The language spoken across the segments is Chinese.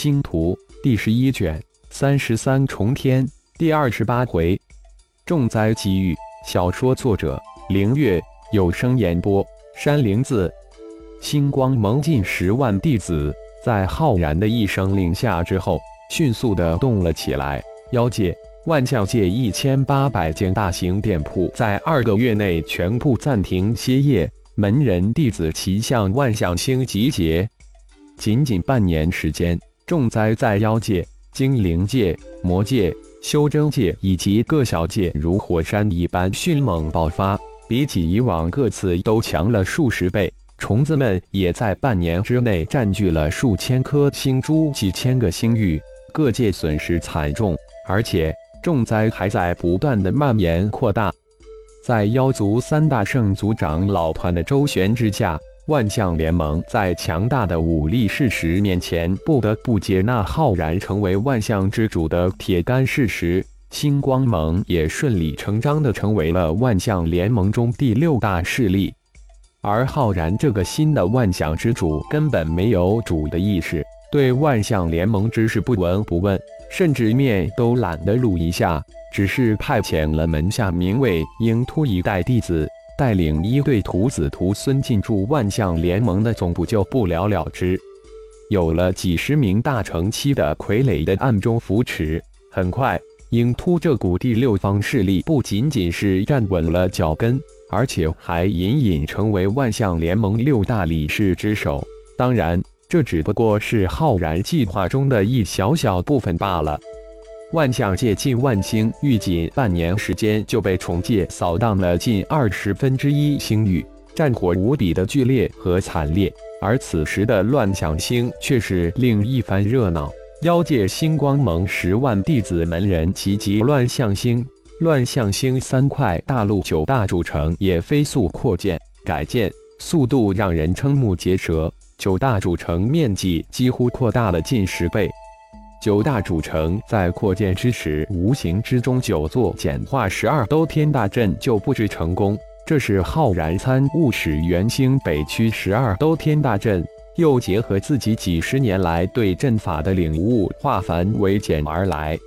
星图第十一卷三十三重天第二十八回，重灾机遇。小说作者：凌月，有声演播：山灵子。星光盟近十万弟子，在浩然的一声令下之后，迅速的动了起来。妖界、万象界一千八百间大型店铺，在二个月内全部暂停歇业，门人弟子齐向万象星集结。仅仅半年时间。重灾在妖界、精灵界、魔界、修真界以及各小界如火山一般迅猛爆发，比起以往各次都强了数十倍。虫子们也在半年之内占据了数千颗星珠、几千个星域，各界损失惨重，而且重灾还在不断的蔓延扩大。在妖族三大圣族长老团的周旋之下。万象联盟在强大的武力事实面前，不得不接纳浩然成为万象之主的铁杆事实。星光盟也顺理成章地成为了万象联盟中第六大势力。而浩然这个新的万象之主根本没有主的意识，对万象联盟之事不闻不问，甚至面都懒得露一下，只是派遣了门下名为鹰突一代弟子。带领一队徒子徒孙进驻万象联盟的总部就不了了之。有了几十名大成期的傀儡的暗中扶持，很快，鹰突这股第六方势力不仅仅是站稳了脚跟，而且还隐隐成为万象联盟六大理事之首。当然，这只不过是浩然计划中的一小小部分罢了。万象界近万星域，仅半年时间就被虫界扫荡了近二十分之一星域，战火无比的剧烈和惨烈。而此时的乱象星却是另一番热闹。妖界星光盟十万弟子门人齐集乱象星，乱象星三块大陆九大主城也飞速扩建改建，速度让人瞠目结舌。九大主城面积几乎扩大了近十倍。九大主城在扩建之时，无形之中九座简化十二都天大阵就布置成功。这是浩然参悟使元星北区十二都天大阵，又结合自己几十年来对阵法的领悟，化繁为简而来。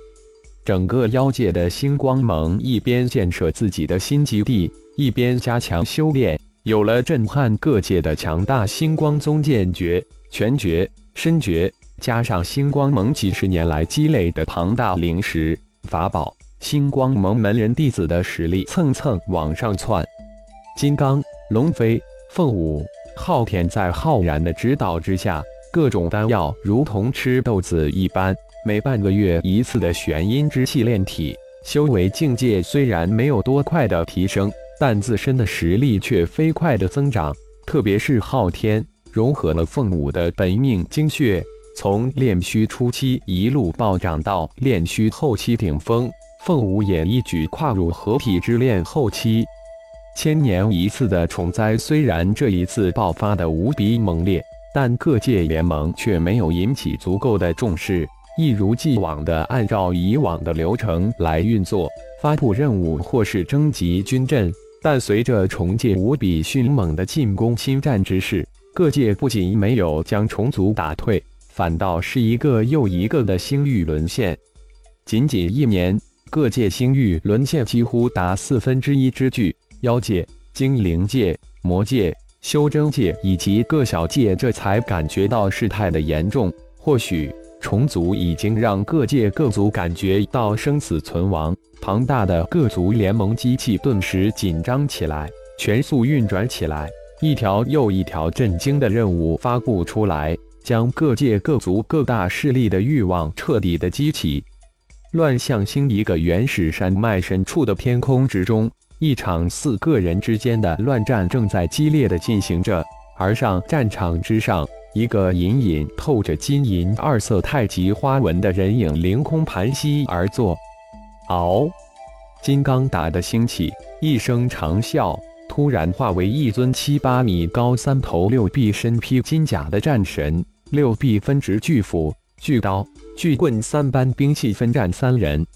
整个妖界的星光盟一边建设自己的新基地，一边加强修炼，有了震撼各界的强大星光宗剑诀、拳诀、身诀。加上星光盟几十年来积累的庞大灵石法宝，星光盟门人弟子的实力蹭蹭往上窜。金刚、龙飞、凤舞、昊天在浩然的指导之下，各种丹药如同吃豆子一般，每半个月一次的玄阴之气炼体，修为境界虽然没有多快的提升，但自身的实力却飞快的增长。特别是昊天融合了凤舞的本命精血。从炼虚初期一路暴涨到炼虚后期顶峰，凤舞也一举跨入合体之炼后期。千年一次的虫灾虽然这一次爆发的无比猛烈，但各界联盟却没有引起足够的重视，一如既往的按照以往的流程来运作，发布任务或是征集军阵。但随着虫界无比迅猛的进攻侵占之势，各界不仅没有将虫族打退。反倒是一个又一个的星域沦陷，仅仅一年，各界星域沦陷几乎达四分之一之巨。妖界、精灵界、魔界、修真界以及各小界这才感觉到事态的严重。或许虫族已经让各界各族感觉到生死存亡，庞大的各族联盟机器顿时紧张起来，全速运转起来，一条又一条震惊的任务发布出来。将各界各族各大势力的欲望彻底的激起。乱象星一个原始山脉深处的天空之中，一场四个人之间的乱战正在激烈的进行着。而上战场之上，一个隐隐透着金银二色太极花纹的人影凌空盘膝而坐。嗷！金刚打的兴起，一声长啸，突然化为一尊七八米高、三头六臂、身披金甲的战神。六臂分值巨斧、巨刀、巨棍三般兵器分战三人，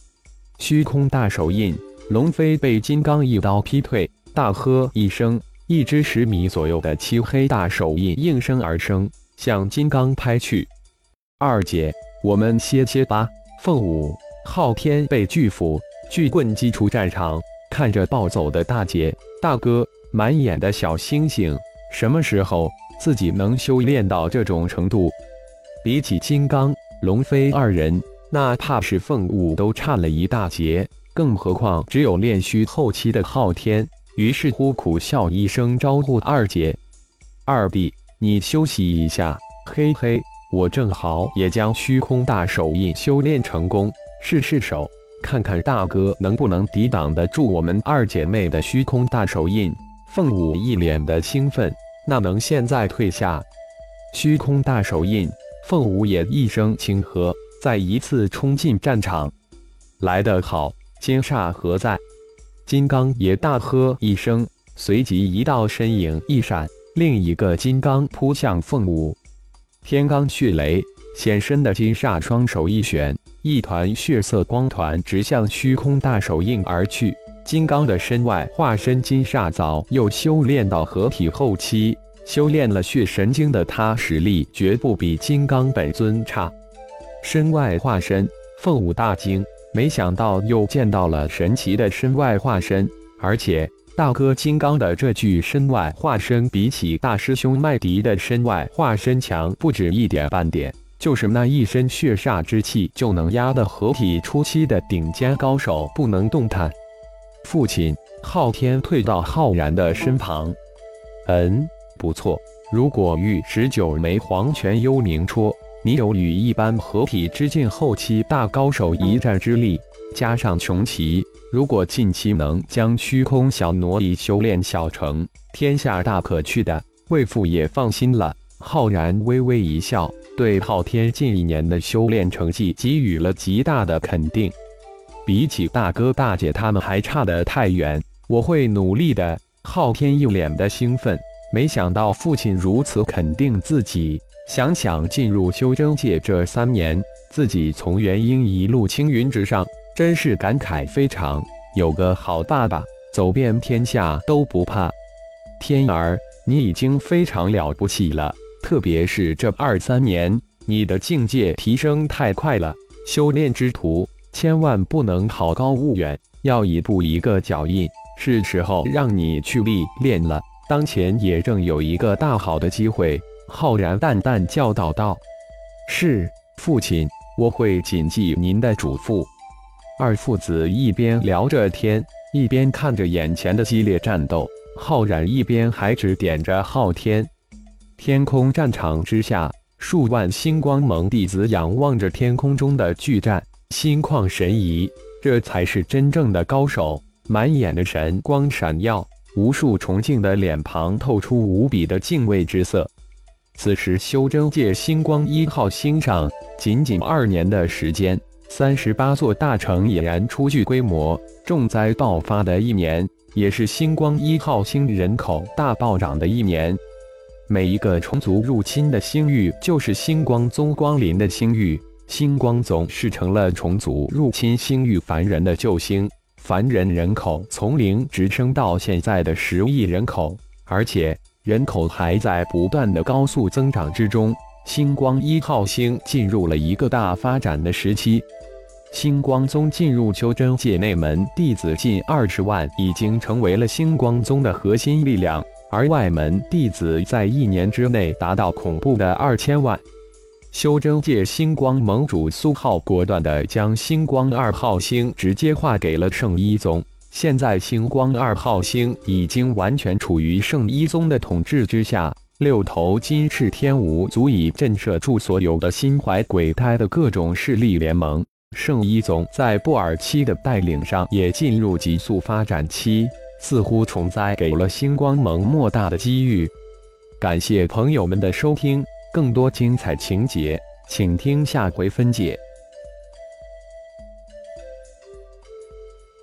虚空大手印，龙飞被金刚一刀劈退，大喝一声，一只十米左右的漆黑大手印应声而生，向金刚拍去。二姐，我们歇歇吧。凤舞、昊天被巨斧、巨棍击出战场，看着暴走的大姐大哥，满眼的小星星。什么时候自己能修炼到这种程度？比起金刚、龙飞二人，那怕是凤舞都差了一大截。更何况只有炼虚后期的昊天。于是乎苦笑一声，招呼二姐：“二弟，你休息一下。”嘿嘿。我正好也将虚空大手印修炼成功，试试手，看看大哥能不能抵挡得住我们二姐妹的虚空大手印。凤舞一脸的兴奋，那能现在退下？虚空大手印，凤舞也一声轻喝，再一次冲进战场。来得好，金煞何在？金刚也大喝一声，随即一道身影一闪，另一个金刚扑向凤舞。天罡血雷现身的金煞双手一旋，一团血色光团直向虚空大手印而去。金刚的身外化身金煞早又修炼到合体后期，修炼了血神经的他，实力绝不比金刚本尊差。身外化身，凤舞大惊，没想到又见到了神奇的身外化身，而且。大哥金刚的这具身外化身，比起大师兄麦迪的身外化身强不止一点半点。就是那一身血煞之气，就能压得合体初期的顶尖高手不能动弹。父亲昊天退到浩然的身旁，嗯，不错。如果遇十九枚黄泉幽冥戳，你有与一般合体之境后期大高手一战之力，加上穷奇。如果近期能将虚空小挪移修炼小成，天下大可去的。魏父也放心了。浩然微微一笑，对昊天近一年的修炼成绩给予了极大的肯定。比起大哥大姐他们还差得太远，我会努力的。昊天一脸的兴奋，没想到父亲如此肯定自己。想想进入修真界这三年，自己从元婴一路青云直上。真是感慨非常，有个好爸爸，走遍天下都不怕。天儿，你已经非常了不起了，特别是这二三年，你的境界提升太快了。修炼之途，千万不能好高骛远，要一步一个脚印。是时候让你去历练了。当前也正有一个大好的机会。浩然淡淡教导道：“是，父亲，我会谨记您的嘱咐。”二父子一边聊着天，一边看着眼前的激烈战斗。浩然一边还指点着昊天。天空战场之下，数万星光盟弟子仰望着天空中的巨战，心旷神怡。这才是真正的高手，满眼的神光闪耀，无数崇敬的脸庞透出无比的敬畏之色。此时，修真界星光一号星上，仅仅二年的时间。三十八座大城已然初具规模，重灾爆发的一年，也是星光一号星人口大暴涨的一年。每一个虫族入侵的星域，就是星光宗光临的星域。星光宗是成了虫族入侵星域凡人的救星，凡人人口从零直升到现在的十亿人口，而且人口还在不断的高速增长之中。星光一号星进入了一个大发展的时期。星光宗进入修真界内门弟子近二十万，已经成为了星光宗的核心力量。而外门弟子在一年之内达到恐怖的二千万。修真界星光盟主苏浩果断地将星光二号星直接划给了圣一宗。现在星光二号星已经完全处于圣一宗的统治之下。六头金翅天蜈足以震慑住所有的心怀鬼胎的各种势力联盟。圣一宗在布尔七的带领上也进入急速发展期，似乎重灾给了星光盟莫大的机遇。感谢朋友们的收听，更多精彩情节，请听下回分解。